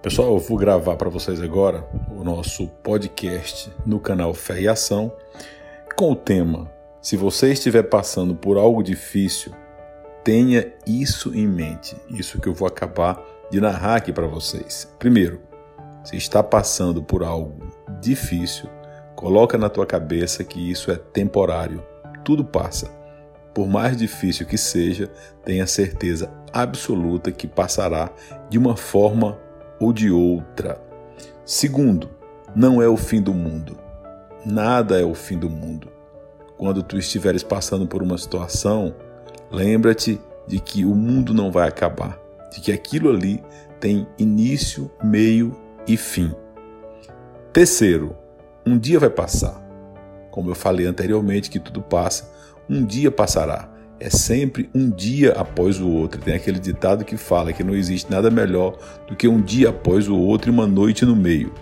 Pessoal, eu vou gravar para vocês agora o nosso podcast no canal Fé e Ação com o tema: Se você estiver passando por algo difícil, tenha isso em mente. Isso que eu vou acabar de narrar aqui para vocês. Primeiro, se está passando por algo difícil, coloca na tua cabeça que isso é temporário. Tudo passa. Por mais difícil que seja, tenha certeza absoluta que passará de uma forma ou de outra. Segundo, não é o fim do mundo. Nada é o fim do mundo. Quando tu estiveres passando por uma situação, lembra-te de que o mundo não vai acabar, de que aquilo ali tem início, meio e fim. Terceiro, um dia vai passar. Como eu falei anteriormente que tudo passa, um dia passará é sempre um dia após o outro. Tem aquele ditado que fala que não existe nada melhor do que um dia após o outro e uma noite no meio.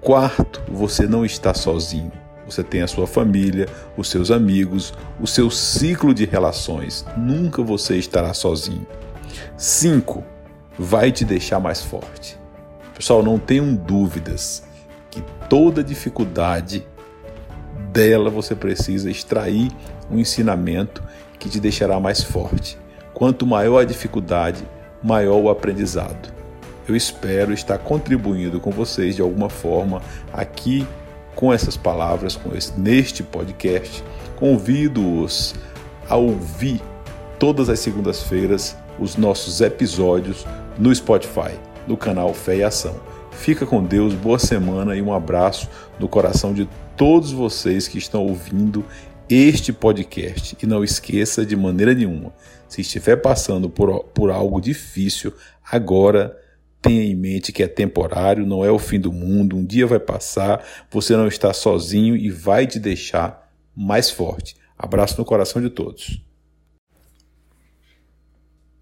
Quarto, você não está sozinho. Você tem a sua família, os seus amigos, o seu ciclo de relações. Nunca você estará sozinho. Cinco, vai te deixar mais forte. Pessoal, não tenham dúvidas que toda dificuldade dela você precisa extrair um ensinamento que te deixará mais forte. Quanto maior a dificuldade, maior o aprendizado. Eu espero estar contribuindo com vocês de alguma forma aqui com essas palavras, com esse, neste podcast. Convido-os a ouvir todas as segundas-feiras os nossos episódios no Spotify, no canal Fé e Ação. Fica com Deus, boa semana e um abraço no coração de todos vocês que estão ouvindo este podcast. E não esqueça de maneira nenhuma, se estiver passando por, por algo difícil, agora tenha em mente que é temporário, não é o fim do mundo, um dia vai passar, você não está sozinho e vai te deixar mais forte. Abraço no coração de todos.